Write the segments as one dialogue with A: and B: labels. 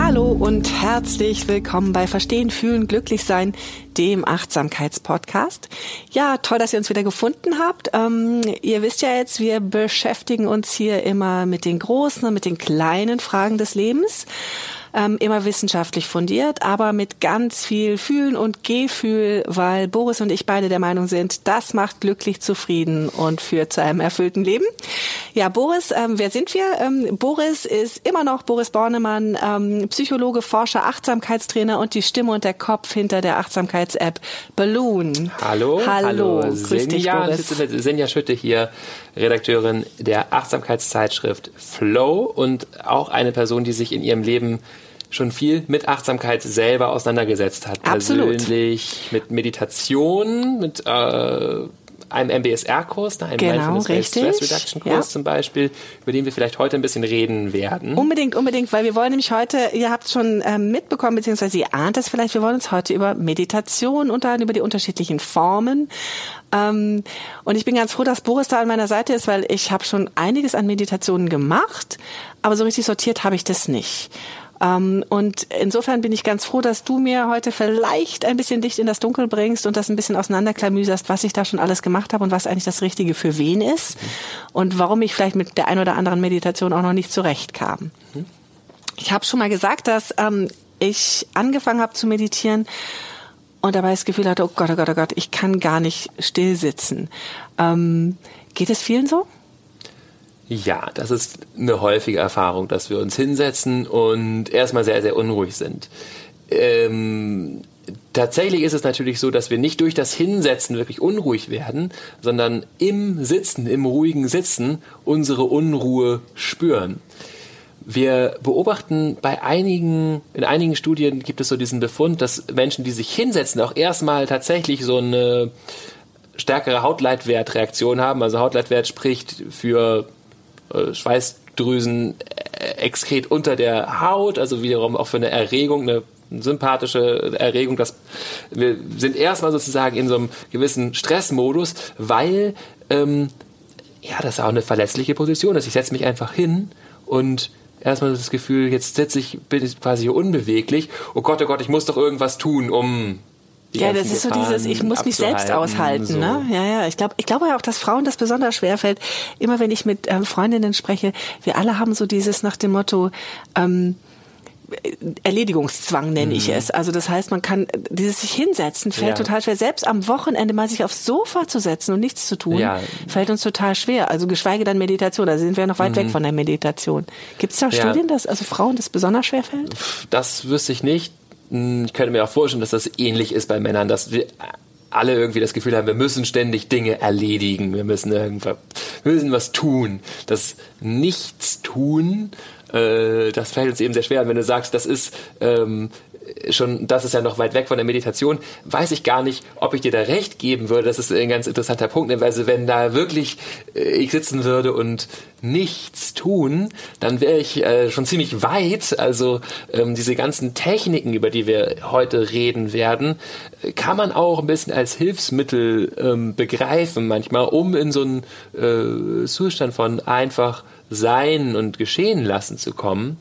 A: Hallo und herzlich willkommen bei Verstehen, Fühlen, Glücklich Sein, dem Achtsamkeitspodcast. Ja, toll, dass ihr uns wieder gefunden habt. Ähm, ihr wisst ja jetzt, wir beschäftigen uns hier immer mit den großen und mit den kleinen Fragen des Lebens ähm, immer wissenschaftlich fundiert, aber mit ganz viel Fühlen und Gefühl, weil Boris und ich beide der Meinung sind, das macht glücklich zufrieden und führt zu einem erfüllten Leben. Ja, Boris, ähm, wer sind wir? Ähm, Boris ist immer noch Boris Bornemann, ähm, Psychologe, Forscher, Achtsamkeitstrainer und die Stimme und der Kopf hinter der Achtsamkeits-App Balloon.
B: Hallo,
A: hallo,
B: hallo.
A: grüß dich,
B: Senja,
A: Boris.
B: ich sitze mit Senja Schütte hier, Redakteurin der Achtsamkeitszeitschrift Flow und auch eine Person, die sich in ihrem Leben schon viel mit Achtsamkeit selber auseinandergesetzt hat.
A: Absolut.
B: Persönlich mit Meditation, mit äh, einem MBSR-Kurs, einem
A: Genau,
B: Mindfulness-Based
A: richtig.
B: Stress Reduction-Kurs
A: Ja.
B: zum Beispiel, über den wir vielleicht heute ein bisschen reden werden.
A: Unbedingt, unbedingt, weil wir wollen nämlich heute, ihr habt schon ähm, mitbekommen, beziehungsweise ihr ahnt es vielleicht, wir wollen uns heute über Meditation unterhalten, über die unterschiedlichen Formen. Ähm, und ich bin ganz froh, dass Boris da an meiner Seite ist, weil ich habe schon einiges an Meditationen gemacht, aber so richtig sortiert habe ich das nicht. Ähm, und insofern bin ich ganz froh, dass du mir heute vielleicht ein bisschen Licht in das Dunkel bringst und das ein bisschen auseinanderklamüserst, was ich da schon alles gemacht habe und was eigentlich das Richtige für wen ist und warum ich vielleicht mit der ein oder anderen Meditation auch noch nicht zurechtkam. Ich habe schon mal gesagt, dass ähm, ich angefangen habe zu meditieren und dabei das Gefühl hatte, oh Gott, oh Gott, oh Gott, ich kann gar nicht still sitzen. Ähm, geht es vielen so?
B: Ja, das ist eine häufige Erfahrung, dass wir uns hinsetzen und erstmal sehr, sehr unruhig sind. Ähm, tatsächlich ist es natürlich so, dass wir nicht durch das Hinsetzen wirklich unruhig werden, sondern im Sitzen, im ruhigen Sitzen unsere Unruhe spüren. Wir beobachten bei einigen, in einigen Studien gibt es so diesen Befund, dass Menschen, die sich hinsetzen, auch erstmal tatsächlich so eine stärkere Hautleitwertreaktion haben. Also Hautleitwert spricht für äh, Schweißdrüsen äh, Exkret unter der Haut, also wiederum auch für eine Erregung, eine sympathische Erregung, dass wir sind erstmal sozusagen in so einem gewissen Stressmodus, weil ähm, ja, das ist auch eine verletzliche Position ist. Ich setze mich einfach hin und erstmal das Gefühl, jetzt sitze ich, bin ich quasi hier unbeweglich. Oh Gott, oh Gott, ich muss doch irgendwas tun, um
A: Ja, das ist so
B: Gefahren
A: dieses, ich muss mich selbst aushalten.
B: so.
A: Ne? Ja, ja. Ich glaube, ich glaube ja auch, dass Frauen das besonders schwer fällt. Immer wenn ich mit ähm, Freundinnen spreche, wir alle haben so dieses nach dem Motto. Ähm, Erledigungszwang nenne ich es. Also das heißt, man kann dieses sich hinsetzen fällt
B: Mhm. Ja.
A: total schwer. Selbst am Wochenende mal sich aufs Sofa zu setzen und nichts zu tun,
B: Ja.
A: fällt uns total schwer. Also geschweige dann Meditation. Da sind wir noch weit weg von der Meditation. Gibt es da
B: Mhm. Ja.
A: Studien, dass also Frauen das besonders schwer fällt?
B: Das wüsste ich nicht. Hm, Ich könnte mir auch vorstellen, dass das ähnlich ist bei Männern, dass wir alle irgendwie das Gefühl haben, wir müssen ständig Dinge erledigen, wir müssen irgendwas, wir müssen was tun. Das Nichtstun, äh, das fällt uns eben sehr schwer. Und wenn du sagst, das ist ähm, schon, das ist ja noch weit weg von der Meditation, weiß ich gar nicht, ob ich dir da recht geben würde. Das ist ein ganz interessanter Punkt, ne? also wenn da wirklich äh, ich sitzen würde und nichts tun, dann wäre ich äh, schon ziemlich weit. Also ähm, diese ganzen Techniken, über die wir heute reden werden, äh, kann man auch ein bisschen als Hilfsmittel ähm, begreifen manchmal, um in so einen äh, Zustand von einfach sein und geschehen lassen zu kommen.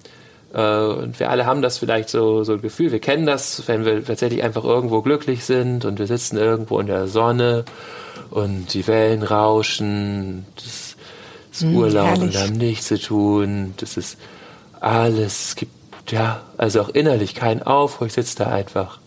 B: Äh, und wir alle haben das vielleicht so, so ein Gefühl, wir kennen das, wenn wir tatsächlich einfach irgendwo glücklich sind und wir sitzen irgendwo in der Sonne und die Wellen rauschen, das, das Urlaub und haben nichts zu tun, das ist alles, es gibt ja, also auch innerlich keinen Aufruhr, ich sitze da einfach.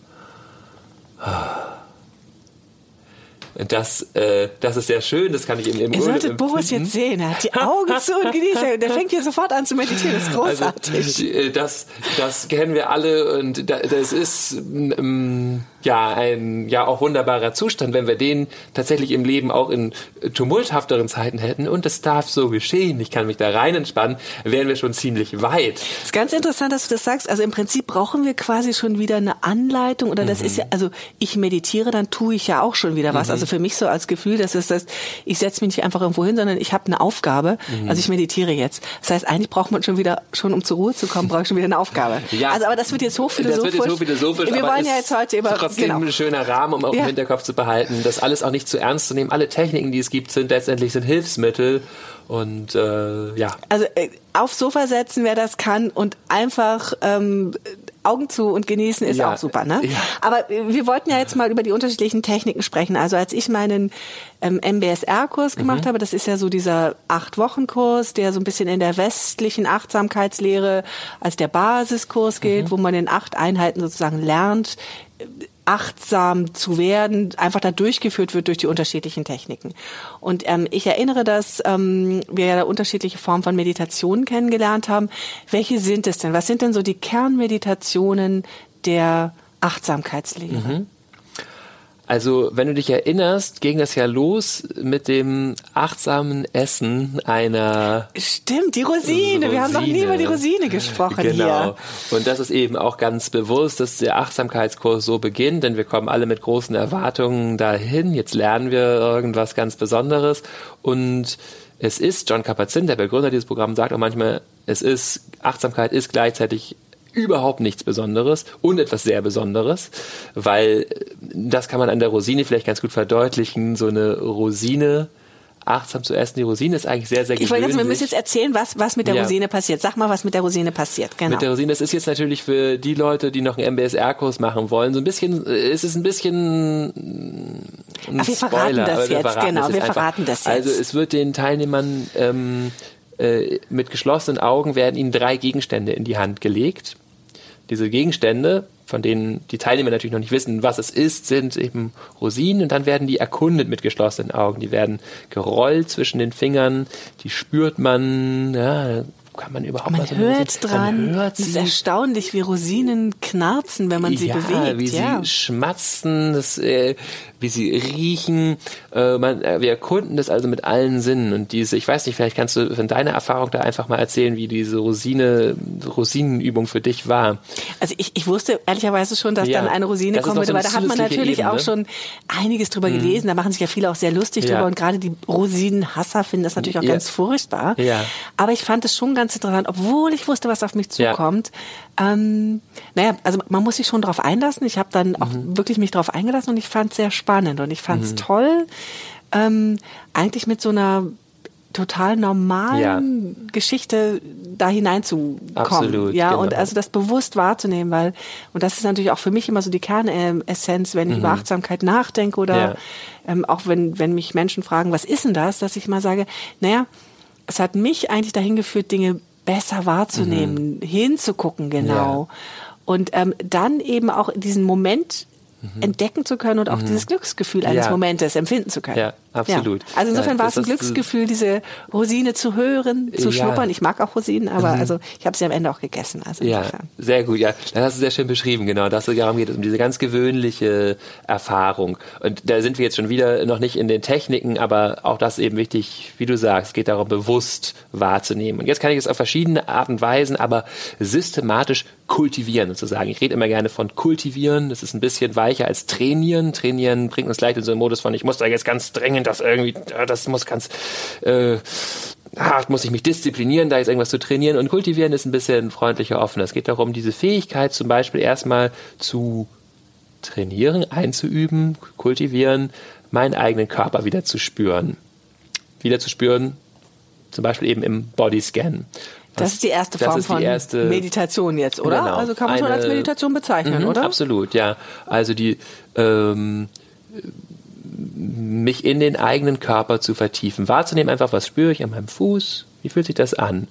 B: Das, äh, das ist sehr schön, das kann ich im, im
A: Ihr solltet Boris jetzt sehen, er hat die Augen zu und genießt, der fängt hier sofort an zu meditieren, das ist
B: Also,
A: großartig.
B: äh, das, das kennen wir alle und da- das ist ähm, ja ein ja auch wunderbarer Zustand, wenn wir den tatsächlich im Leben auch in tumulthafteren Zeiten hätten. Und es darf so geschehen, ich kann mich da rein entspannen, wären wir schon ziemlich weit.
A: Es ist ganz interessant, dass du das sagst. Also im Prinzip brauchen wir quasi schon wieder eine Anleitung. Oder das ist ja, also ich meditiere, dann tue ich ja auch schon wieder was. Also für mich so als Gefühl, das ist das, ich setze mich nicht einfach irgendwo hin, sondern ich habe eine Aufgabe. Also ich meditiere jetzt. Das heißt, eigentlich braucht man schon wieder, schon um zur Ruhe zu kommen, brauche ich schon wieder eine Aufgabe.
B: Ja.
A: Also aber das wird jetzt hochphilosophisch.
B: Das wird jetzt hochphilosophisch,
A: Wir wollen ja
B: ist
A: jetzt heute über,
B: trotzdem
A: genau.
B: ein schöner Rahmen, um auch
A: Ja.
B: im Hinterkopf zu behalten, das alles auch nicht zu ernst zu nehmen. Alle Techniken, die es gibt, sind letztendlich sind Hilfsmittel und äh, ja.
A: Also äh, aufs Sofa setzen, wer das kann und einfach ähm, Augen zu und genießen ist
B: Ja.
A: auch super, ne?
B: Ja.
A: Aber äh, wir wollten ja jetzt mal über die unterschiedlichen Techniken sprechen. Also als ich meinen ähm, MBSR-Kurs gemacht habe, das ist ja so dieser Acht-Wochen-Kurs, der so ein bisschen in der westlichen Achtsamkeitslehre als der Basiskurs gilt, wo man in acht Einheiten sozusagen lernt, achtsam zu werden, einfach da durchgeführt wird durch die unterschiedlichen Techniken. Und ähm, ich erinnere, dass ähm, wir ja da unterschiedliche Formen von Meditationen kennengelernt haben. Welche sind es denn? Was sind denn so die Kernmeditationen der Achtsamkeitslehre?
B: Also, wenn du dich erinnerst, ging das ja los mit dem achtsamen Essen einer
A: Stimmt, die Rosine. Wir haben noch nie
B: Rosine.
A: über die Rosine gesprochen
B: Genau.
A: hier.
B: Und das ist eben auch ganz bewusst, dass der Achtsamkeitskurs so beginnt, denn wir kommen alle mit großen Erwartungen dahin. Jetzt lernen wir irgendwas ganz Besonderes. Und es ist, John Kabat-Zinn, der Begründer dieses Programms, sagt auch manchmal, es ist, Achtsamkeit ist gleichzeitig überhaupt nichts Besonderes und etwas sehr Besonderes, weil das kann man an der Rosine vielleicht ganz gut verdeutlichen. So eine Rosine achtsam zu essen. Die Rosine ist eigentlich sehr, sehr
A: Ich wollte
B: gewöhnlich.
A: jetzt, wir müssen jetzt erzählen, was, was mit der
B: Ja.
A: Rosine passiert. Sag mal, was mit der Rosine passiert. Genau.
B: Mit der Rosine, das ist jetzt natürlich für die Leute, die noch einen MBSR-Kurs machen wollen, so ein bisschen, äh, es ist ein bisschen ein
A: Ach, wir verraten
B: Spoiler,
A: das
B: wir
A: jetzt,
B: verraten
A: genau, wir
B: einfach.
A: verraten das jetzt.
B: Also es wird den Teilnehmern ähm, äh, mit geschlossenen Augen werden ihnen drei Gegenstände in die Hand gelegt. Diese Gegenstände, von denen die Teilnehmer natürlich noch nicht wissen, was es ist, sind eben Rosinen und dann werden die erkundet mit geschlossenen Augen. Die werden gerollt zwischen den Fingern, die spürt man, ja, kann man überhaupt
A: man
B: eine
A: hört dran.
B: Man hört
A: es ist
B: sie.
A: erstaunlich, wie Rosinen knarzen, wenn man sie
B: ja,
A: bewegt.
B: wie
A: ja.
B: sie schmatzen, das, äh, wie sie riechen. Äh, man, äh, wir erkunden das also mit allen Sinnen. Und diese, ich weiß nicht, vielleicht kannst du von deiner Erfahrung da einfach mal erzählen, wie diese Rosine, Rosinenübung für dich war.
A: Also ich, ich wusste ehrlicherweise schon, dass
B: Ja,
A: dann eine Rosine kommen würde,
B: so
A: weil da hat man natürlich
B: Ebene. Mhm.
A: auch schon einiges drüber gelesen. Da machen sich ja viele auch sehr lustig
B: Ja.
A: drüber und gerade die Rosinenhasser finden das natürlich auch ganz furchtbar.
B: Ja.
A: Aber ich fand es schon ganz interessant, obwohl ich wusste, was auf mich
B: Ja.
A: zukommt. Ähm, naja, also man muss sich schon darauf einlassen. Ich habe dann auch
B: Mhm.
A: wirklich mich darauf eingelassen und ich fand es sehr spannend und ich fand es toll, ähm, eigentlich mit so einer total normalen Geschichte da hineinzukommen.
B: Absolut,
A: ja,
B: genau.
A: und also das bewusst wahrzunehmen, weil, und das ist natürlich auch für mich immer so die Kernessenz, wenn ich über Achtsamkeit nachdenke oder
B: Mhm. Ja.
A: ähm, auch wenn, wenn mich Menschen fragen, was ist denn das, dass ich mal sage, naja, es hat mich eigentlich dahin geführt, Dinge besser wahrzunehmen, hinzugucken, genau.
B: Mhm. Ja.
A: Und ähm, dann eben auch diesen Moment entdecken zu können und auch dieses Glücksgefühl eines
B: Mhm. Ja.
A: Momentes empfinden zu können.
B: Ja, absolut.
A: Ja. Also insofern
B: Ja,
A: war es
B: das
A: ein
B: ist-
A: Glücksgefühl, diese Rosine zu hören, zu
B: Ja.
A: schnuppern. Ich mag auch Rosinen, aber also ich habe sie am Ende auch gegessen. Also
B: Ja,
A: insofern.
B: sehr gut. Ja, das hast du sehr schön beschrieben, genau. Dass es darum geht, um diese ganz gewöhnliche Erfahrung. Und da sind wir jetzt schon wieder noch nicht in den Techniken, aber auch das ist eben wichtig, wie du sagst, es geht darum, bewusst wahrzunehmen. Und jetzt kann ich es auf verschiedene Arten und Weisen, aber systematisch kultivieren sozusagen. Ich rede immer gerne von kultivieren. Das ist ein bisschen weicher als trainieren. Trainieren bringt uns gleich in so einen Modus von, ich muss da jetzt ganz dringend das irgendwie, äh, das muss ganz, äh, ah, muss ich mich disziplinieren, da jetzt irgendwas zu trainieren. Und kultivieren ist ein bisschen freundlicher, offener. Es geht darum, diese Fähigkeit zum Beispiel erstmal zu trainieren, einzuüben, kultivieren, meinen eigenen Körper wieder zu spüren. Wieder zu spüren, zum Beispiel eben im Bodyscan.
A: Das ist die erste Form von
B: erste-
A: Meditation jetzt, oder?
B: Genau.
A: Also kann man schon
B: Eine-
A: als Meditation bezeichnen,
B: Mhm,
A: oder?
B: Absolut, ja. Also die ähm, mich in den eigenen Körper zu vertiefen, wahrzunehmen einfach, was spüre ich an meinem Fuß, wie fühlt sich das an?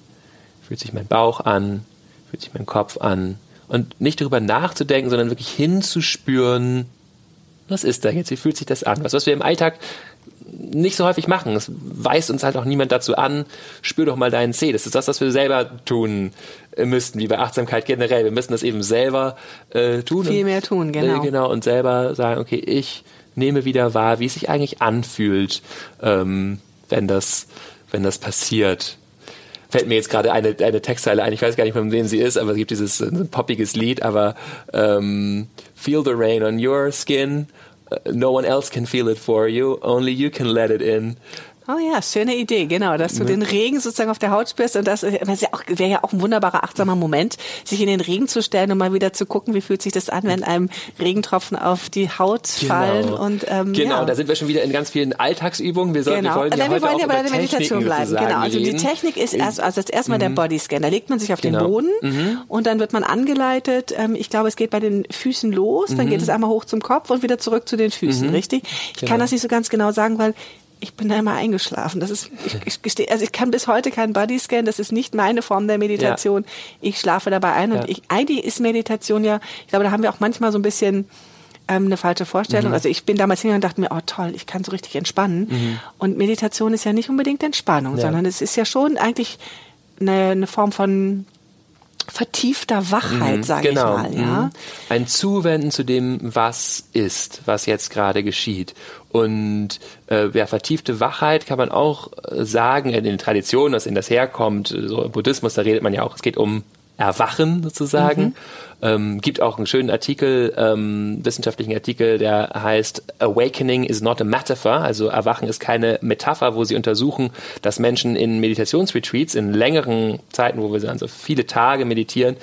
B: Fühlt sich mein Bauch an? Fühlt sich mein Kopf an? Und nicht darüber nachzudenken, sondern wirklich hinzuspüren, Was ist da jetzt? Wie fühlt sich das an? Was, was wir im Alltag nicht so häufig machen. Es weist uns halt auch niemand dazu an, spür doch mal deinen Zeh. Das ist das, was wir selber tun äh, müssten, wie bei Achtsamkeit generell. Wir müssen das eben selber äh, tun.
A: Viel mehr tun, genau.
B: Äh, genau, und selber sagen, okay, ich nehme wieder wahr, wie es sich eigentlich anfühlt, ähm, wenn das, wenn das passiert. Fällt mir jetzt gerade eine, eine Textzeile ein, ich weiß gar nicht, von wem sie ist, aber es gibt dieses ein poppiges Lied, aber ähm, Feel the rain on your skin, no one else can feel it for you, only you can let it in.
A: Oh ja, schöne Idee, genau, dass du den Regen sozusagen auf der Haut spürst und das, das wäre ja auch ein wunderbarer achtsamer Moment, sich in den Regen zu stellen und mal wieder zu gucken, wie fühlt sich das an, wenn einem Regentropfen auf die Haut
B: Genau.
A: fallen und ähm,
B: Genau,
A: ja.
B: da sind wir schon wieder in ganz vielen Alltagsübungen. Wir, sollen,
A: Genau.
B: wir wollen ja
A: wir wollen ja bei der Meditation bleiben. Genau. Also die. Technik ist erst, also das erstmal der Bodyscan. Da legt man sich auf den
B: Genau.
A: Boden und dann wird man angeleitet. Ähm, Ich glaube, es geht bei den Füßen los, dann geht es einmal hoch zum Kopf und wieder zurück zu den Füßen, richtig? Ich kann das nicht so ganz genau sagen, weil ich bin da immer eingeschlafen. Das ist, ich, ich gestehe, also ich kann bis heute keinen Bodyscan. Das ist nicht meine Form der Meditation. Ich schlafe dabei ein und
B: Ja.
A: ich, eigentlich ist Meditation ja, ich glaube, da haben wir auch manchmal so ein bisschen ähm, eine falsche Vorstellung.
B: Mhm.
A: Also ich bin damals hingegangen und dachte mir, oh toll, ich kann so richtig entspannen. Und Meditation ist ja nicht unbedingt Entspannung,
B: Mhm. Ja.
A: sondern es ist ja schon eigentlich eine, eine Form von vertiefter Wachheit, sage
B: genau.
A: ich mal. Ja?
B: mhm. Ein Zuwenden zu dem, was ist, was jetzt gerade geschieht. Und äh, ja, vertiefte Wachheit kann man auch äh, sagen, in den Traditionen, dass in das herkommt, so im Buddhismus, da redet man ja auch, es geht um Erwachen sozusagen. Ähm, gibt auch einen schönen Artikel, ähm, wissenschaftlichen Artikel, der heißt Awakening is not a metaphor, also Erwachen ist keine Metapher, wo sie untersuchen, dass Menschen in Meditationsretreats, in längeren Zeiten, wo wir also viele Tage meditieren,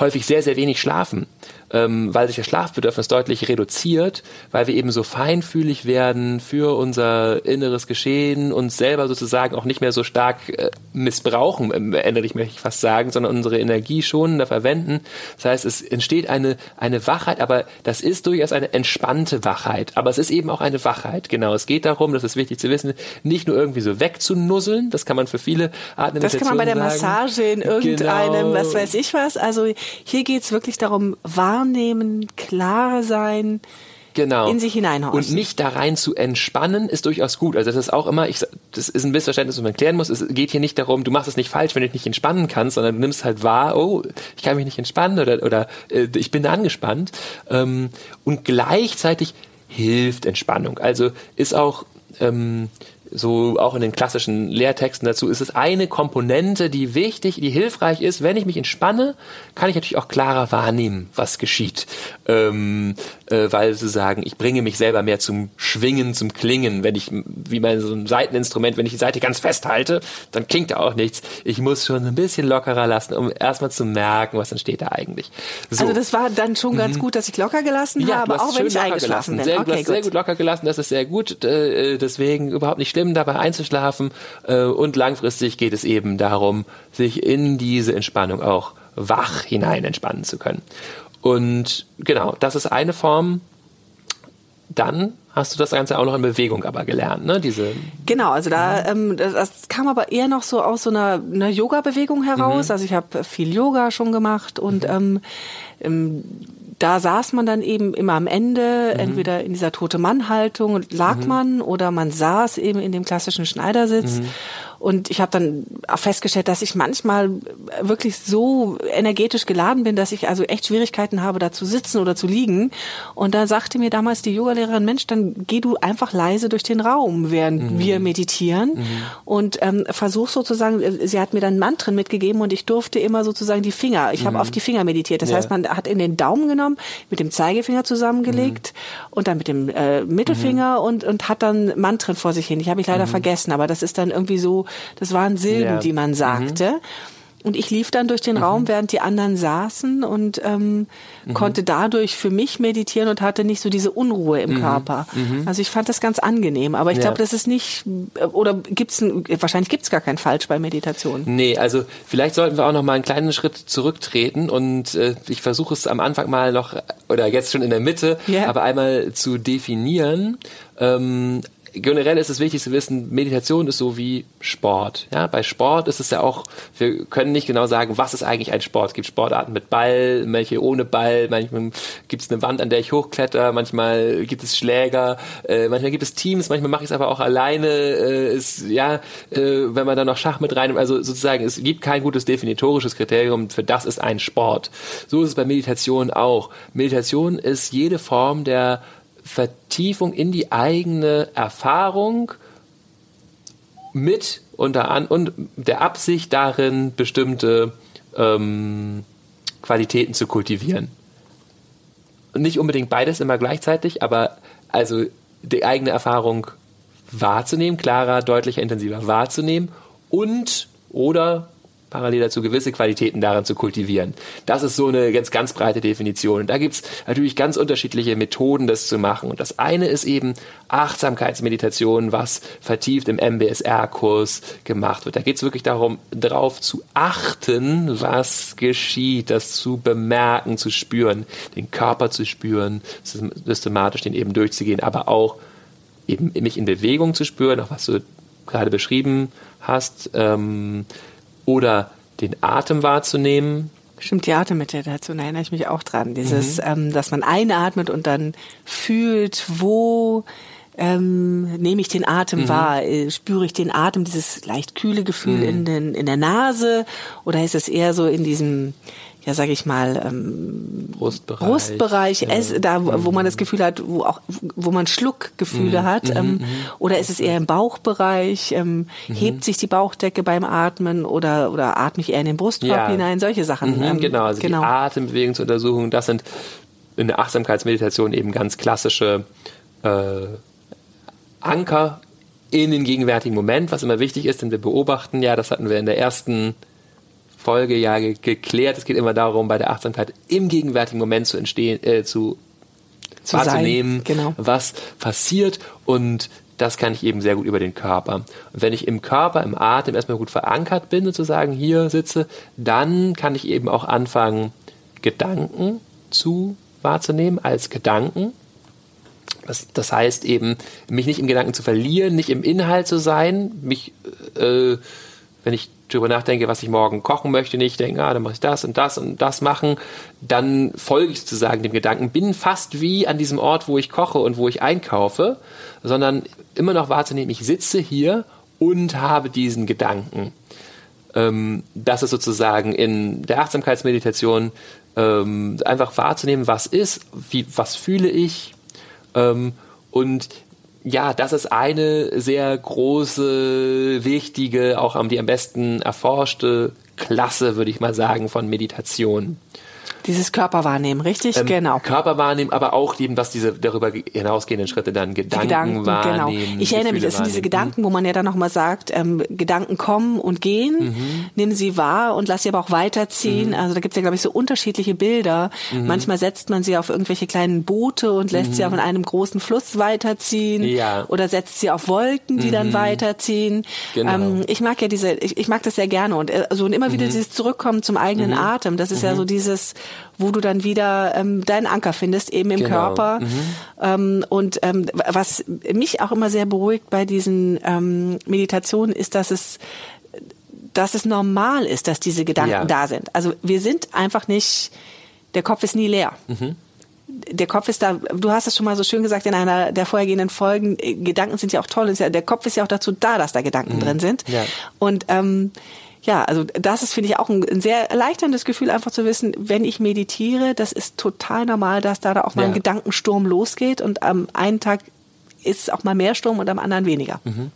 B: häufig sehr, sehr wenig schlafen, ähm, weil sich das Schlafbedürfnis deutlich reduziert, weil wir eben so feinfühlig werden für unser inneres Geschehen, uns selber sozusagen auch nicht mehr so stark äh, missbrauchen, ähm, endlich möchte ich fast sagen, sondern unsere Energie schonender verwenden. Das heißt, es entsteht eine, eine Wachheit, aber das ist durchaus eine entspannte Wachheit. Aber es ist eben auch eine Wachheit. Genau, es geht darum, das ist wichtig zu wissen, nicht nur irgendwie so wegzunusseln, das kann man für viele Arten
A: Das kann man bei der
B: sagen.
A: Massage in irgendeinem,
B: Genau.
A: was weiß ich was. Also hier geht's wirklich darum, wahrnehmen, klar sein,
B: genau.
A: in sich hineinhorchen.
B: Und mich da rein zu entspannen, ist durchaus gut. Also das ist auch immer, ich, das ist ein Missverständnis, das man klären muss. Es geht hier nicht darum, du machst es nicht falsch, wenn du dich nicht entspannen kannst, sondern du nimmst halt wahr, oh, ich kann mich nicht entspannen oder, oder äh, ich bin angespannt. Ähm, und gleichzeitig hilft Entspannung. Also ist auch ähm, so auch in den klassischen Lehrtexten dazu ist es eine Komponente, die wichtig, die hilfreich ist. Wenn ich mich entspanne, kann ich natürlich auch klarer wahrnehmen, was geschieht. Ähm, äh, weil sozusagen, ich bringe mich selber mehr zum Schwingen, zum Klingen. Wenn ich, wie bei so einem Seiteninstrument, wenn ich die Seite ganz festhalte, dann klingt da auch nichts. Ich muss schon ein bisschen lockerer lassen, um erstmal zu merken, was entsteht da eigentlich. So.
A: Also das war dann schon ganz gut, dass ich locker gelassen
B: Ja,
A: habe,
B: du
A: auch wenn ich eingeschlafen
B: gelassen.
A: bin.
B: Sehr, du
A: okay,
B: hast sehr gut locker gelassen, das ist sehr gut. Äh, deswegen überhaupt nicht schlimm, dabei einzuschlafen. Äh, und langfristig geht es eben darum, sich in diese Entspannung auch wach hinein entspannen zu können. Und genau, das ist eine Form. Dann hast du das Ganze auch noch in Bewegung aber gelernt, ne? Diese
A: Genau, also da ähm, das, kam aber eher noch so aus so einer, einer Yoga-Bewegung heraus.
B: Mhm.
A: Also ich habe viel Yoga schon gemacht und ähm, ähm, da saß man dann eben immer am Ende,
B: Mhm.
A: entweder in dieser tote Mann-Haltung und lag man oder man saß eben in dem klassischen Schneidersitz.
B: Mhm.
A: Und ich habe dann auch festgestellt, dass ich manchmal wirklich so energetisch geladen bin, dass ich also echt Schwierigkeiten habe, da zu sitzen oder zu liegen. Und da sagte mir damals die Yogalehrerin, Mensch, dann geh du einfach leise durch den Raum, während wir meditieren. Und ähm, versuch sozusagen, äh, sie hat mir dann Mantren mitgegeben und ich durfte immer sozusagen die Finger, ich habe auf die Finger meditiert. Das
B: Ja.
A: heißt, man hat in den Daumen genommen, mit dem Zeigefinger zusammengelegt und dann mit dem äh, Mittelfinger und, und hat dann Mantren vor sich hin. Ich habe mich leider vergessen, aber das ist dann irgendwie so, das waren Silben,
B: Ja.
A: die man sagte. Und ich lief dann durch den Raum, während die anderen saßen und ähm, konnte dadurch für mich meditieren und hatte nicht so diese Unruhe im Körper. Also ich fand das ganz angenehm. Aber ich
B: Ja.
A: glaube, das ist nicht, oder gibt's ein, wahrscheinlich gibt's gar kein Falsch bei Meditation.
B: Nee, also vielleicht sollten wir auch noch mal einen kleinen Schritt zurücktreten und äh, ich versuche es am Anfang mal noch oder jetzt schon in der Mitte,
A: Ja.
B: aber einmal zu definieren. Ähm, generell ist es wichtig zu wissen, Meditation ist so wie Sport. Ja, bei Sport ist es ja auch, wir können nicht genau sagen, was ist eigentlich ein Sport. Es gibt Sportarten mit Ball, manche ohne Ball, manchmal gibt es eine Wand, an der ich hochkletter, manchmal gibt es Schläger, äh, manchmal gibt es Teams, manchmal mache ich es aber auch alleine. Äh, ist, ja, äh, wenn man dann noch Schach mit rein, also sozusagen, es gibt kein gutes definitorisches Kriterium für das ist ein Sport. So ist es bei Meditation auch. Meditation ist jede Form der Vertiefung in die eigene Erfahrung mit und der Absicht darin, bestimmte ähm, Qualitäten zu kultivieren. Nicht unbedingt beides immer gleichzeitig, aber also die eigene Erfahrung wahrzunehmen, klarer, deutlicher, intensiver wahrzunehmen und oder parallel dazu gewisse Qualitäten daran zu kultivieren. Das ist so eine ganz, ganz breite Definition. Und da gibt's natürlich ganz unterschiedliche Methoden, das zu machen. Und das eine ist eben Achtsamkeitsmeditation, was vertieft im MBSR-Kurs gemacht wird. Da geht's wirklich darum, darauf zu achten, was geschieht, das zu bemerken, zu spüren, den Körper zu spüren, systematisch den eben durchzugehen, aber auch eben mich in Bewegung zu spüren, auch was du gerade beschrieben hast. Ähm, oder den Atem wahrzunehmen.
A: Stimmt, die Atemmeditation, da erinnere ich mich auch dran. Dieses, mhm. ähm, dass man einatmet und dann fühlt, wo ähm, nehme ich den Atem mhm. wahr? Äh, spüre ich den Atem, dieses leicht kühle Gefühl mhm. in, den, in der Nase? Oder ist es eher so in diesem ja, sage ich mal, ähm,
B: Brustbereich,
A: Brustbereich ja. es, da wo man das Gefühl hat, wo auch wo man Schluckgefühle mhm. hat, mhm, ähm, mhm. oder ist es eher im Bauchbereich? Ähm, mhm. Hebt sich die Bauchdecke beim Atmen oder oder atme ich eher in den Brustkorb ja. hinein? Solche Sachen.
B: Mhm, ähm, genau, also genau. die Atembewegungsuntersuchungen, das sind in der Achtsamkeitsmeditation eben ganz klassische äh, Anker in den gegenwärtigen Moment, was immer wichtig ist, denn wir beobachten ja, das hatten wir in der ersten Folge ja ge geklärt. Es geht immer darum, bei der Achtsamkeit im gegenwärtigen Moment zu entstehen, äh, zu, zu wahrzunehmen, genau. was passiert und das kann ich eben sehr gut über den Körper. Und wenn ich im Körper, im Atem erstmal gut verankert bin, sozusagen hier sitze, dann kann ich eben auch anfangen, Gedanken zu wahrzunehmen als Gedanken. Das, das heißt eben, mich nicht im Gedanken zu verlieren, nicht im Inhalt zu sein, mich, äh, wenn ich drüber nachdenke, was ich morgen kochen möchte, nicht denke, ah, dann muss ich das und das und das machen, dann folge ich sozusagen dem Gedanken, bin fast wie an diesem Ort, wo ich koche und wo ich einkaufe, sondern immer noch wahrzunehmen, ich sitze hier und habe diesen Gedanken. Ähm, das ist sozusagen in der Achtsamkeitsmeditation ähm, einfach wahrzunehmen, was ist, wie, was fühle ich ähm, und ja, das ist eine sehr große, wichtige, auch am die am besten erforschte Klasse, würde ich mal sagen, von Meditation.
A: Dieses Körperwahrnehmen, richtig? Ähm,
B: genau. Körperwahrnehmen, aber auch eben, was diese darüber hinausgehenden Schritte dann Gedanken, Gedanken genau. wahrnehmen.
A: Genau. Ich erinnere mich, das sind diese Gedanken, wo man ja dann nochmal sagt, ähm, Gedanken kommen und gehen, mhm. nimm sie wahr und lass sie aber auch weiterziehen. Mhm. Also da gibt es ja, glaube ich, so unterschiedliche Bilder. Mhm. Manchmal setzt man sie auf irgendwelche kleinen Boote und lässt sie mhm. auf einem großen Fluss weiterziehen. Ja. Oder setzt sie auf Wolken, die dann mhm. weiterziehen. Genau. Ähm, ich mag ja diese, ich, ich, mag das sehr gerne und, also, und immer wieder mhm. dieses Zurückkommen zum eigenen Atem. Das ist ja so dieses, wo du dann wieder ähm, deinen Anker findest, eben im genau. Körper. Mhm. Ähm, und ähm, was mich auch immer sehr beruhigt bei diesen ähm, Meditationen ist, dass es dass es normal ist, dass diese Gedanken ja. da sind. Also wir sind einfach nicht, der Kopf ist nie leer. Mhm der Kopf ist da, du hast es schon mal so schön gesagt in einer der vorhergehenden Folgen, Gedanken sind ja auch toll, der Kopf ist ja auch dazu da, dass da Gedanken mhm. drin sind. Ja. Und ähm, ja, also das ist, finde ich, auch ein, ein, sehr erleichterndes Gefühl, einfach zu wissen, wenn ich meditiere, das ist total normal, dass da, auch mal ein Gedankensturm losgeht und am einen Tag ist es auch mal mehr Sturm und am anderen weniger. Mhm.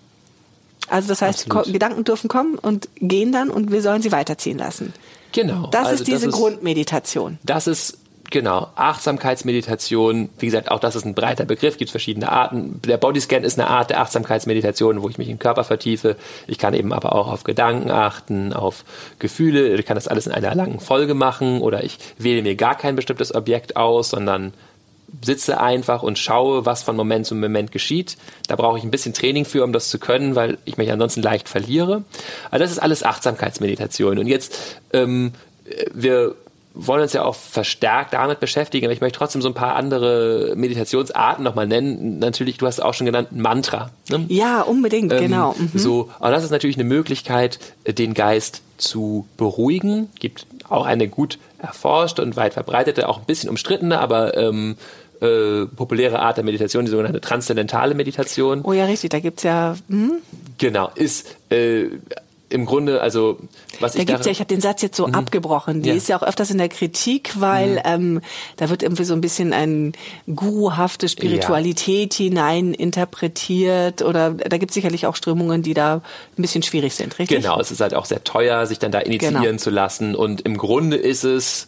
A: Also das heißt, Gedanken dürfen kommen und gehen dann und wir sollen sie weiterziehen lassen.
B: Genau.
A: Das also ist diese das ist, Grundmeditation.
B: Das ist Genau, Achtsamkeitsmeditation, wie gesagt, auch das ist ein breiter Begriff, gibt verschiedene Arten. Der Bodyscan ist eine Art der Achtsamkeitsmeditation, wo ich mich im Körper vertiefe. Ich kann eben aber auch auf Gedanken achten, auf Gefühle. Ich kann das alles in einer langen Folge machen oder ich wähle mir gar kein bestimmtes Objekt aus, sondern sitze einfach und schaue, was von Moment zu Moment geschieht. Da brauche ich ein bisschen Training für, um das zu können, weil ich mich ansonsten leicht verliere. Aber das ist alles Achtsamkeitsmeditation. Und jetzt, ähm, wir wollen uns ja auch verstärkt damit beschäftigen, aber ich möchte trotzdem so ein paar andere Meditationsarten nochmal nennen. Natürlich, du hast auch schon genannt, Mantra.
A: Ne? Ja, unbedingt, ähm, genau.
B: Mhm. So, aber das ist natürlich eine Möglichkeit, den Geist zu beruhigen. Gibt auch eine gut erforschte und weit verbreitete, auch ein bisschen umstrittene, aber ähm, äh, populäre Art der Meditation, die sogenannte transzendentale Meditation.
A: Oh ja, richtig, da gibt's ja. Hm?
B: Genau, ist äh, im Grunde, also was
A: da
B: ich
A: gibt's ja, ich habe den Satz jetzt so mhm. abgebrochen. Die ja. ist ja auch öfters in der Kritik, weil mhm. ähm, da wird irgendwie so ein bisschen eine guruhafte Spiritualität ja. hinein interpretiert oder da gibt's sicherlich auch Strömungen, die da ein bisschen schwierig sind, richtig?
B: Genau, es ist halt auch sehr teuer, sich dann da initiieren genau. zu lassen und im Grunde ist es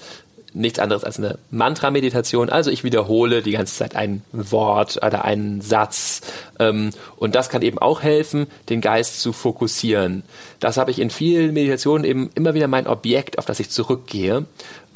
B: nichts anderes als eine Mantra-Meditation. Also ich wiederhole die ganze Zeit ein Wort oder einen Satz. Ähm, und das kann eben auch helfen, den Geist zu fokussieren. Das habe ich in vielen Meditationen eben immer wieder mein Objekt, auf das ich zurückgehe.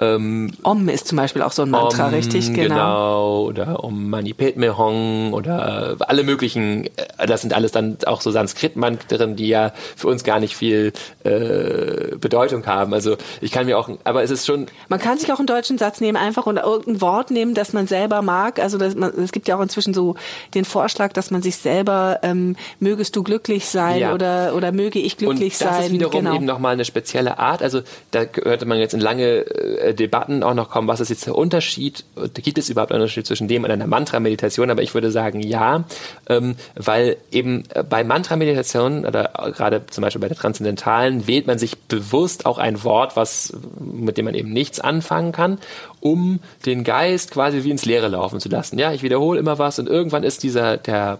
A: Ähm, Om ist zum Beispiel auch so ein Mantra, Om, richtig?
B: Genau. genau. Oder Om Mani Padme Hong oder alle möglichen, äh, das sind alles dann auch so Sanskrit-Mantren, die ja für uns gar nicht viel äh, Bedeutung haben. Also ich kann mir auch, aber es ist schon...
A: Man kann sich auch einen deutschen Satz nehmen, einfach und irgendein Wort nehmen, das man selber mag. Also das, man, es gibt ja auch inzwischen so den Vorschlag, dass man sich selber, ähm, mögest du glücklich sein ja. oder, oder möge ich glücklich sein.
B: Und das ist wiederum genau. eben nochmal eine spezielle Art. Also da hörte man jetzt in lange äh, Debatten auch noch kommen, was ist jetzt der Unterschied, gibt es überhaupt einen Unterschied zwischen dem und einer Mantra-Meditation, aber ich würde sagen ja, ähm, weil eben äh, bei Mantra-Meditationen oder gerade zum Beispiel bei der Transzendentalen wählt man sich bewusst auch ein Wort, was, mit dem man eben nichts anfangen kann, um den Geist quasi wie ins Leere laufen zu lassen. Ja, ich wiederhole immer was und irgendwann ist dieser, der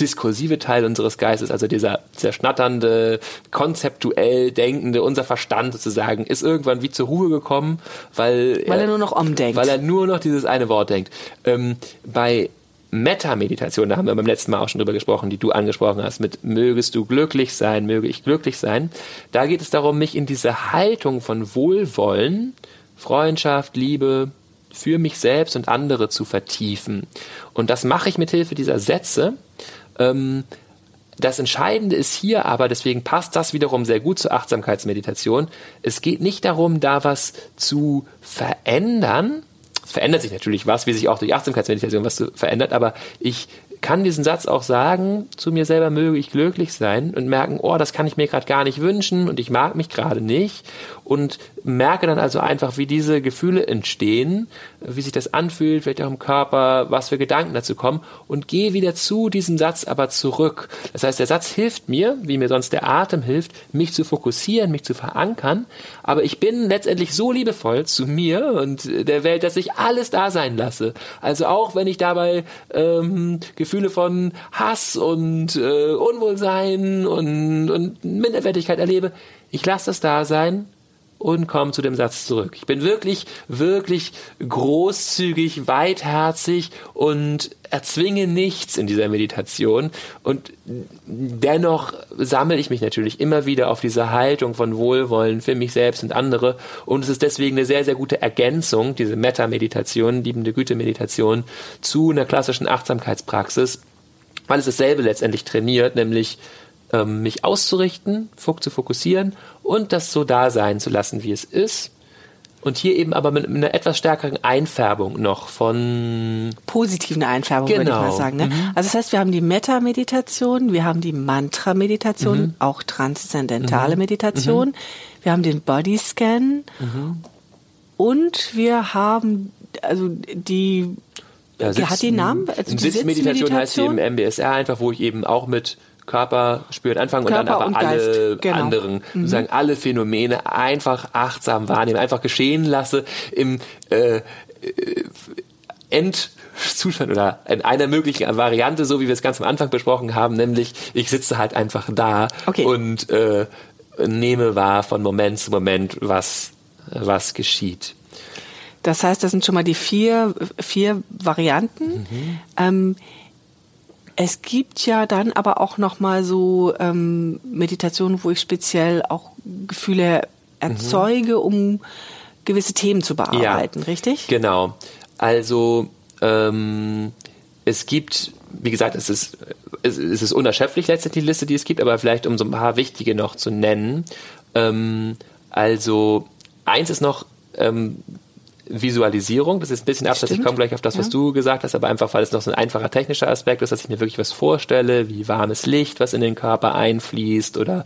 B: diskursive Teil unseres Geistes, also dieser, dieser schnatternde, konzeptuell denkende, unser Verstand sozusagen, ist irgendwann wie zur Ruhe gekommen, weil,
A: weil er, er nur noch umdenkt.
B: Weil er nur noch dieses eine Wort denkt. Ähm, bei Meta-Meditation, da haben wir beim letzten Mal auch schon drüber gesprochen, die du angesprochen hast, mit mögest du glücklich sein, möge ich glücklich sein. Da geht es darum, mich in diese Haltung von Wohlwollen, Freundschaft, Liebe, für mich selbst und andere zu vertiefen. Und das mache ich mit Hilfe dieser Sätze, ähm, das Entscheidende ist hier aber, deswegen passt das wiederum sehr gut zur Achtsamkeitsmeditation. Es geht nicht darum, da was zu verändern. Es verändert sich natürlich was, wie sich auch durch Achtsamkeitsmeditation was verändert, aber ich kann diesen Satz auch sagen, zu mir selber möge ich glücklich sein und merken, oh, das kann ich mir gerade gar nicht wünschen und ich mag mich gerade nicht und merke dann also einfach, wie diese Gefühle entstehen, wie sich das anfühlt, vielleicht auch im Körper, was für Gedanken dazu kommen und gehe wieder zu diesem Satz aber zurück. Das heißt, der Satz hilft mir, wie mir sonst der Atem hilft, mich zu fokussieren, mich zu verankern, aber ich bin letztendlich so liebevoll zu mir und der Welt, dass ich alles da sein lasse. Also auch wenn ich dabei ähm, Gefühle von Hass und äh, Unwohlsein und, und Minderwertigkeit erlebe, ich lasse das da sein und komme zu dem Satz zurück. Ich bin wirklich, wirklich großzügig, weitherzig und erzwinge nichts in dieser Meditation. Und dennoch sammle ich mich natürlich immer wieder auf diese Haltung von Wohlwollen für mich selbst und andere. Und es ist deswegen eine sehr, sehr gute Ergänzung, diese Metta-Meditation, liebende Güte-Meditation, zu einer klassischen Achtsamkeitspraxis, weil es dasselbe letztendlich trainiert, nämlich ähm, mich auszurichten, zu fokussieren und das so da sein zu lassen, wie es ist. Und hier eben aber mit, einer etwas stärkeren Einfärbung noch von
A: positiven Einfärbung, genau. würde ich mal genau. sagen. Ne? Mhm. Also das heißt, wir haben die Metta-Meditation, wir haben die Mantra-Meditation, mhm. auch transzendentale mhm. Meditation, mhm. wir haben den Bodyscan mhm. und wir haben also die ja, Sitz, hat den Namen?
B: Also Sitzmeditation heißt sie im MBSR einfach, wo ich eben auch mit Körper spüren anfangen Körper und dann aber und alle genau. anderen, mhm. sozusagen alle Phänomene einfach achtsam wahrnehmen, einfach geschehen lasse im äh, äh, Endzustand oder in einer möglichen Variante, so wie wir es ganz am Anfang besprochen haben, nämlich ich sitze halt einfach da okay. und äh, nehme wahr von Moment zu Moment, was, was geschieht.
A: Das heißt, das sind schon mal die vier, vier Varianten. Mhm. Ähm, es gibt ja dann aber auch noch mal so ähm, Meditationen, wo ich speziell auch Gefühle erzeuge, mhm. um gewisse Themen zu bearbeiten,
B: ja,
A: richtig?
B: Genau. Also ähm, es gibt, wie gesagt, es ist, es, es ist unerschöpflich letztendlich die Liste, die es gibt, aber vielleicht um so ein paar wichtige noch zu nennen. Ähm, also eins ist noch ähm, Visualisierung. Das ist ein bisschen abseits. Ich komme gleich auf das, was ja. du gesagt hast, aber einfach, weil es noch so ein einfacher technischer Aspekt ist, dass ich mir wirklich was vorstelle, wie warmes Licht, was in den Körper einfließt oder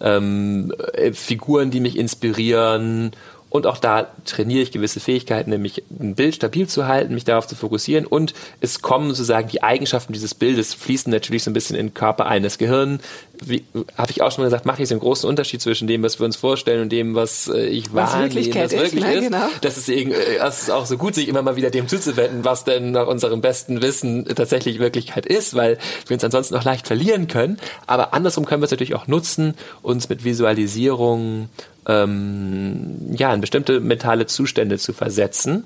B: ähm, äh, Figuren, die mich inspirieren und auch da trainiere ich gewisse Fähigkeiten, nämlich ein Bild stabil zu halten, mich darauf zu fokussieren. Und es kommen sozusagen die Eigenschaften dieses Bildes, fließen natürlich so ein bisschen in den Körper ein. Das Gehirn, habe ich auch schon mal gesagt, macht nicht so einen großen Unterschied zwischen dem, was wir uns vorstellen und dem, was äh, ich
A: was wahrnehme, Wirklichkeit was wirklich ist. Ne?
B: ist. Genau. Das ist, äh, das ist auch so gut, sich immer mal wieder dem zuzuwenden, was denn nach unserem besten Wissen tatsächlich Wirklichkeit ist, weil wir uns ansonsten noch leicht verlieren können. Aber andersrum können wir es natürlich auch nutzen, uns mit Visualisierung ähm, ja, in bestimmte mentale Zustände zu versetzen.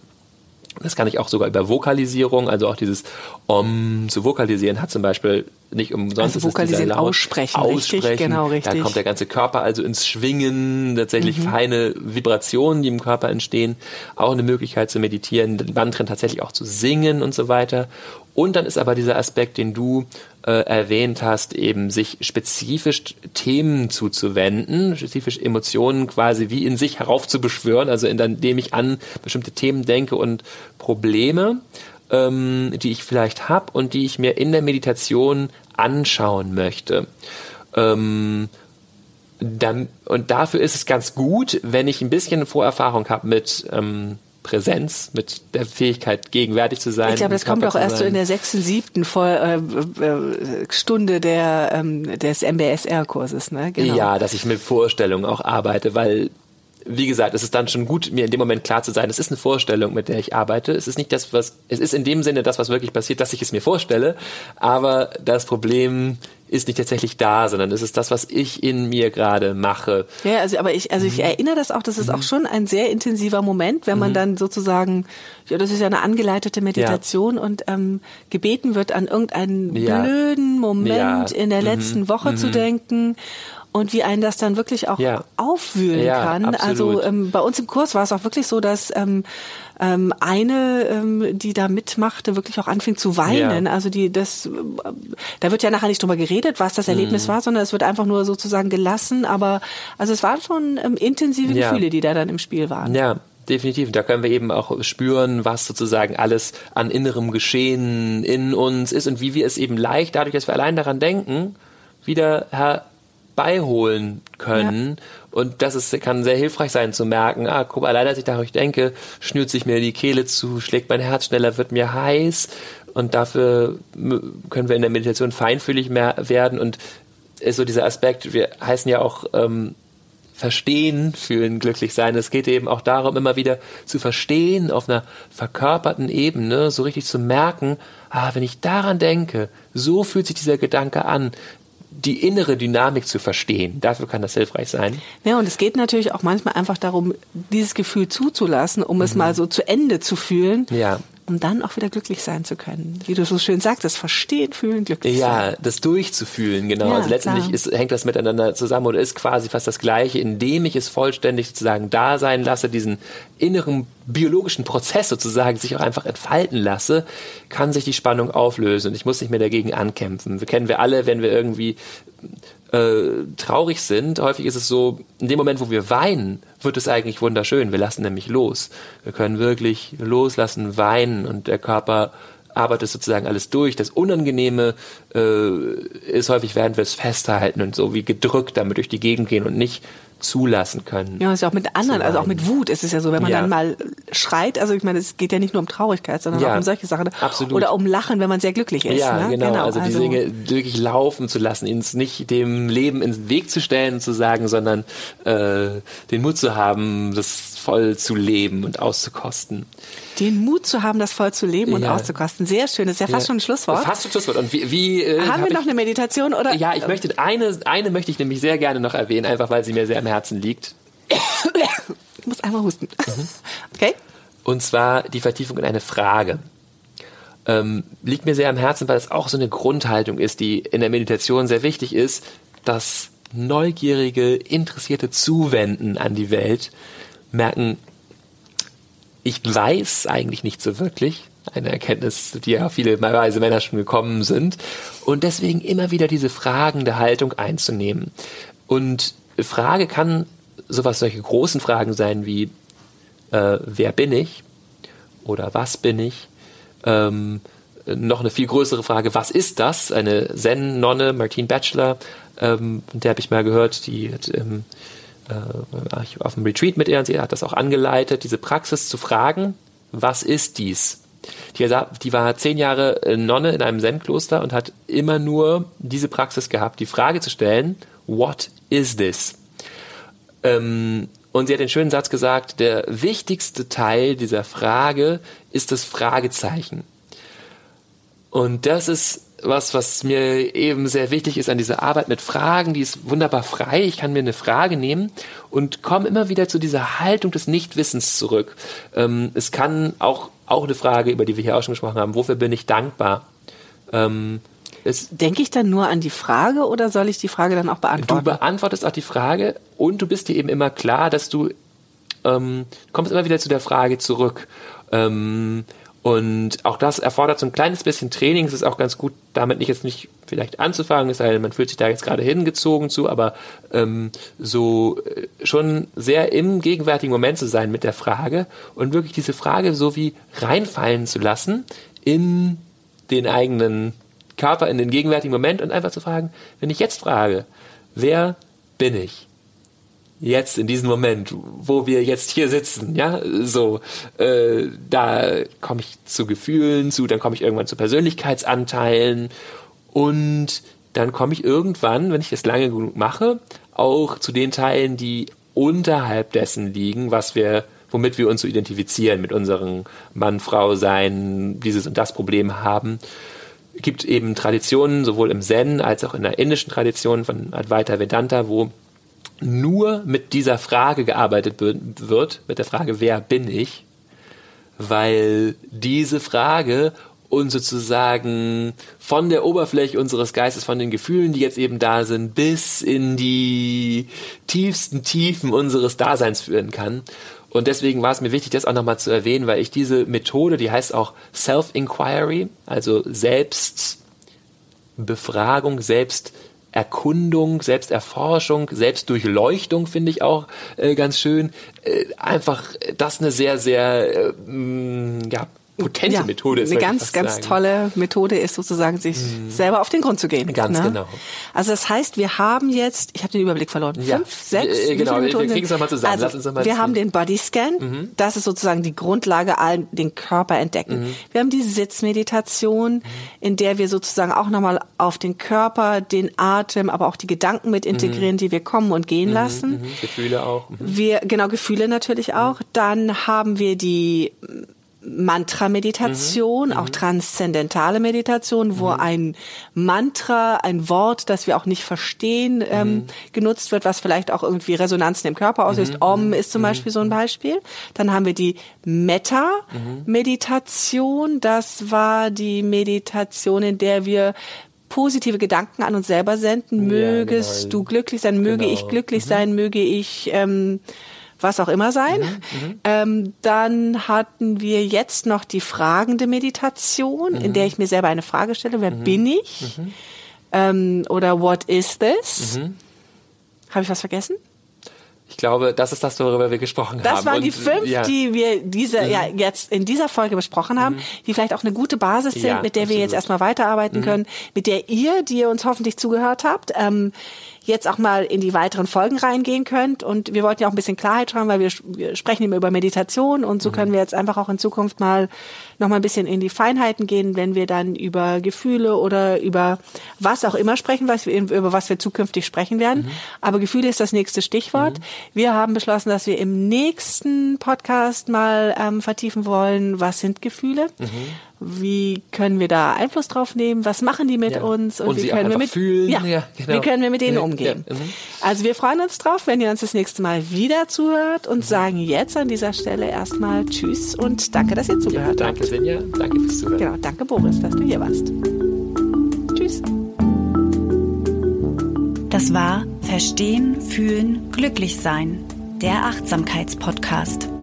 B: Das kann ich auch sogar über Vokalisierung, also auch dieses Om zu vokalisieren hat zum Beispiel nicht umsonst
A: also vokalisieren, aussprechen,
B: aussprechen,
A: richtig, genau, richtig.
B: Da kommt der ganze Körper also ins Schwingen, tatsächlich mhm. feine Vibrationen, die im Körper entstehen, auch eine Möglichkeit zu meditieren, den Mantren tatsächlich auch zu singen und so weiter. Und dann ist aber dieser Aspekt, den du äh, erwähnt hast, eben sich spezifisch Themen zuzuwenden, spezifisch Emotionen quasi wie in sich heraufzubeschwören, also indem ich an bestimmte Themen denke und Probleme ähm, die ich vielleicht habe und die ich mir in der Meditation anschauen möchte. Ähm, dann, und dafür ist es ganz gut, wenn ich ein bisschen Vorerfahrung habe mit ähm, Präsenz, mit der Fähigkeit, gegenwärtig zu sein.
A: Ich glaube, das kommt auch erst so in der sechsten, siebten äh, Stunde der, ähm, des MBSR-Kurses. Ne?
B: Genau. Ja, dass ich mit Vorstellungen auch arbeite, weil wie gesagt, es ist dann schon gut, mir in dem Moment klar zu sein, es ist eine Vorstellung, mit der ich arbeite. Es ist nicht das, was, es ist in dem Sinne das, was wirklich passiert, dass ich es mir vorstelle. Aber das Problem ist nicht tatsächlich da, sondern es ist das, was ich in mir gerade mache.
A: Ja, also aber ich, also ich mhm. erinnere das auch, das ist mhm. auch schon ein sehr intensiver Moment, wenn man mhm. dann sozusagen, ja, das ist ja eine angeleitete Meditation ja. und ähm, gebeten wird, an irgendeinen ja. blöden Moment ja. in der mhm. letzten Woche zu mhm. denken und wie einen das dann wirklich auch ja. aufwühlen ja, kann. Also, absolut. Also ähm, bei uns im Kurs war es auch wirklich so, dass ähm, ähm, eine, ähm, die da mitmachte, wirklich auch anfing zu weinen. Ja. Also die das, äh, da wird ja nachher nicht drüber geredet, was das Erlebnis mhm. war, sondern es wird einfach nur sozusagen gelassen. Aber also es waren schon ähm, intensive Gefühle, die da dann im Spiel waren.
B: Ja, definitiv. Da können wir eben auch spüren, was sozusagen alles an innerem Geschehen in uns ist und wie wir es eben leicht, dadurch, dass wir allein daran denken, wieder beiholen können. Ja. Und das ist, kann sehr hilfreich sein zu merken, ah, guck, allein als ich dadurch denke, schnürt sich mir die Kehle zu, schlägt mein Herz schneller, wird mir heiß. Und dafür können wir in der Meditation feinfühlig mehr werden. Und ist so dieser Aspekt, wir heißen ja auch ähm, verstehen, fühlen, glücklich sein. Es geht eben auch darum, immer wieder zu verstehen, auf einer verkörperten Ebene, so richtig zu merken, ah, wenn ich daran denke, so fühlt sich dieser Gedanke an, die innere Dynamik zu verstehen. Dafür kann das hilfreich sein.
A: Ja, und es geht natürlich auch manchmal einfach darum, dieses Gefühl zuzulassen, um mhm. es mal so zu Ende zu fühlen.
B: Ja
A: um dann auch wieder glücklich sein zu können. Wie du so schön sagtest, verstehen, fühlen, glücklich
B: ja,
A: sein.
B: Ja, das durchzufühlen, genau. Ja, also letztendlich ist, hängt das miteinander zusammen oder ist quasi fast das Gleiche, indem ich es vollständig sozusagen da sein lasse, diesen inneren biologischen Prozess sozusagen sich auch einfach entfalten lasse, kann sich die Spannung auflösen und ich muss nicht mehr dagegen ankämpfen. Wir kennen wir alle, wenn wir irgendwie äh, traurig sind, häufig ist es so, in dem Moment, wo wir weinen, wird es eigentlich wunderschön. Wir lassen nämlich los. Wir können wirklich loslassen, weinen und der Körper arbeitet sozusagen alles durch. Das Unangenehme äh, ist häufig, während wir es festhalten und so wie gedrückt damit durch die Gegend gehen und nicht zulassen können.
A: Ja, ist ja auch mit anderen, also auch mit Wut ist es ja so, wenn man ja. dann mal schreit, also ich meine, es geht ja nicht nur um Traurigkeit, sondern ja, auch um solche Sachen.
B: Absolut.
A: Oder um Lachen, wenn man sehr glücklich ist.
B: Ja, ne? genau. genau. Also, also die Dinge wirklich laufen zu lassen, ihnen nicht dem Leben ins Weg zu stellen und zu sagen, sondern äh, den Mut zu haben, das voll zu leben und auszukosten.
A: Den Mut zu haben, das voll zu leben und auszukosten. Sehr schön. Das ist ja fast ja. schon ein Schlusswort.
B: Fast ein Schlusswort. Und wie, wie
A: äh, haben hab wir noch eine Meditation oder?
B: Ja, ich möchte eine, eine möchte ich nämlich sehr gerne noch erwähnen, einfach weil sie mir sehr am Herzen liegt.
A: Ich muss einmal husten. Mhm. Okay.
B: Und zwar die Vertiefung in eine Frage. Ähm, liegt mir sehr am Herzen, weil es auch so eine Grundhaltung ist, die in der Meditation sehr wichtig ist, das neugierige, interessierte Zuwenden an die Welt, merken, ich weiß eigentlich nicht so wirklich. Eine Erkenntnis, die ja viele weise Männer schon gekommen sind. Und deswegen immer wieder diese fragende Haltung einzunehmen. Und Frage kann sowas, solche großen Fragen sein wie, äh, wer bin ich oder was bin ich? Ähm, noch eine viel größere Frage, was ist das? Eine Zen-Nonne, Martine Bachelor, ähm, der habe ich mal gehört, die hat ähm, äh, auf dem Retreat mit ihr und sie hat das auch angeleitet, diese Praxis zu fragen, was ist dies? Die, die war zehn Jahre Nonne in einem Zen-Kloster und hat immer nur diese Praxis gehabt, die Frage zu stellen, what is this? Ähm, und sie hat den schönen Satz gesagt, der wichtigste Teil dieser Frage ist das Fragezeichen. Und das ist was, was mir eben sehr wichtig ist an dieser Arbeit mit Fragen. Die ist wunderbar frei. Ich kann mir eine Frage nehmen und komme immer wieder zu dieser Haltung des Nichtwissens zurück. Ähm, es kann auch, auch eine Frage, über die wir hier auch schon gesprochen haben. Wofür bin ich dankbar? Ähm,
A: Denke ich dann nur an die Frage oder soll ich die Frage dann auch beantworten?
B: Du beantwortest auch die Frage und du bist dir eben immer klar, dass du ähm, kommst immer wieder zu der Frage zurück. Ähm, und auch das erfordert so ein kleines bisschen Training. Es ist auch ganz gut, damit nicht jetzt nicht vielleicht anzufangen, es sei man fühlt sich da jetzt gerade hingezogen zu, aber ähm, so äh, schon sehr im gegenwärtigen Moment zu sein mit der Frage und wirklich diese Frage so wie reinfallen zu lassen in den eigenen Körper, in den gegenwärtigen Moment und einfach zu fragen, wenn ich jetzt frage, wer bin ich? Jetzt in diesem Moment, wo wir jetzt hier sitzen, ja, so, äh, da komme ich zu Gefühlen, zu, dann komme ich irgendwann zu Persönlichkeitsanteilen und dann komme ich irgendwann, wenn ich das lange genug mache, auch zu den Teilen, die unterhalb dessen liegen, was wir, womit wir uns so identifizieren, mit unserem Mann-Frau-Sein, dieses und das Problem haben. Es gibt eben Traditionen, sowohl im Zen als auch in der indischen Tradition von Advaita Vedanta, wo nur mit dieser Frage gearbeitet wird, mit der Frage, wer bin ich? Weil diese Frage uns sozusagen von der Oberfläche unseres Geistes, von den Gefühlen, die jetzt eben da sind, bis in die tiefsten Tiefen unseres Daseins führen kann. Und deswegen war es mir wichtig, das auch nochmal zu erwähnen, weil ich diese Methode, die heißt auch Self-Inquiry, also Selbstbefragung, Selbst Erkundung, Selbsterforschung, Selbstdurchleuchtung finde ich auch äh, ganz schön. Äh, einfach das eine sehr, sehr äh, ja, potente ja, Methode ist.
A: Eine ganz, ganz sagen. tolle Methode ist sozusagen, sich hm. selber auf den Grund zu gehen.
B: Ganz ne? genau.
A: Also das heißt, wir haben jetzt, ich habe den Überblick verloren, ja. fünf, sechs,
B: äh, genau, wir, kriegen es nochmal zusammen.
A: Also,
B: Lass uns mal
A: wir haben den Bodyscan, mhm. das ist sozusagen die Grundlage, allen den Körper entdecken. Mhm. Wir haben die Sitzmeditation, mhm. in der wir sozusagen auch nochmal auf den Körper, den Atem, aber auch die Gedanken mit integrieren, mhm. die wir kommen und gehen mhm. lassen.
B: Mhm. Gefühle auch.
A: Wir, genau, Gefühle natürlich auch. Dann haben wir die Mantra-Meditation, mhm. auch mhm. transzendentale Meditation, wo mhm. ein Mantra, ein Wort, das wir auch nicht verstehen, ähm, mhm. genutzt wird, was vielleicht auch irgendwie Resonanzen im Körper auslöst. Mhm. Om ist zum Beispiel so ein Beispiel. Dann haben wir die Metta-Meditation. Das war die Meditation, in der wir positive Gedanken an uns selber senden. Mögest ja, genau. du glücklich sein, möge genau. ich glücklich sein, möge ich ähm, was auch immer sein. Mhm, mhm, ähm, dann hatten wir jetzt noch die fragende Meditation, mhm. in der ich mir selber eine Frage stelle, wer mhm. bin ich? Mhm. Ähm, oder what is this? Mhm. Habe ich was vergessen?
B: Ich glaube, das ist das, worüber wir gesprochen
A: das
B: haben.
A: Das waren die fünf, ja. die wir diese, ja, jetzt in dieser Folge besprochen haben, die vielleicht auch eine gute Basis sind, ja, mit der absolut. wir jetzt erstmal weiterarbeiten können, mit der ihr, die ihr uns hoffentlich zugehört habt, ähm, jetzt auch mal in die weiteren Folgen reingehen könnt. Und wir wollten ja auch ein bisschen Klarheit schauen, weil wir, wir sprechen immer über Meditation und so mhm. können wir jetzt einfach auch in Zukunft mal noch mal ein bisschen in die Feinheiten gehen, wenn wir dann über Gefühle oder über was auch immer sprechen, was wir, über was wir zukünftig sprechen werden. Mhm. Aber Gefühle ist das nächste Stichwort. Mhm. Wir haben beschlossen, dass wir im nächsten Podcast mal ähm, vertiefen wollen, was sind Gefühle? Wie können wir da Einfluss drauf nehmen, was machen die mit ja. uns
B: und, und
A: wie können wir mit
B: fühlen.
A: Ja, ja genau. wie können wir mit denen ja, umgehen. Mhm. Also wir freuen uns drauf, wenn ihr uns das nächste Mal wieder zuhört und mhm. sagen jetzt an dieser Stelle erstmal Tschüss und danke, dass ihr zugehört
B: danke, habt. Danke Sinja, danke fürs Zuhören.
A: Genau, danke Boris, dass du hier warst. Tschüss.
C: Das war Verstehen, Fühlen, Glücklich sein, der Achtsamkeitspodcast.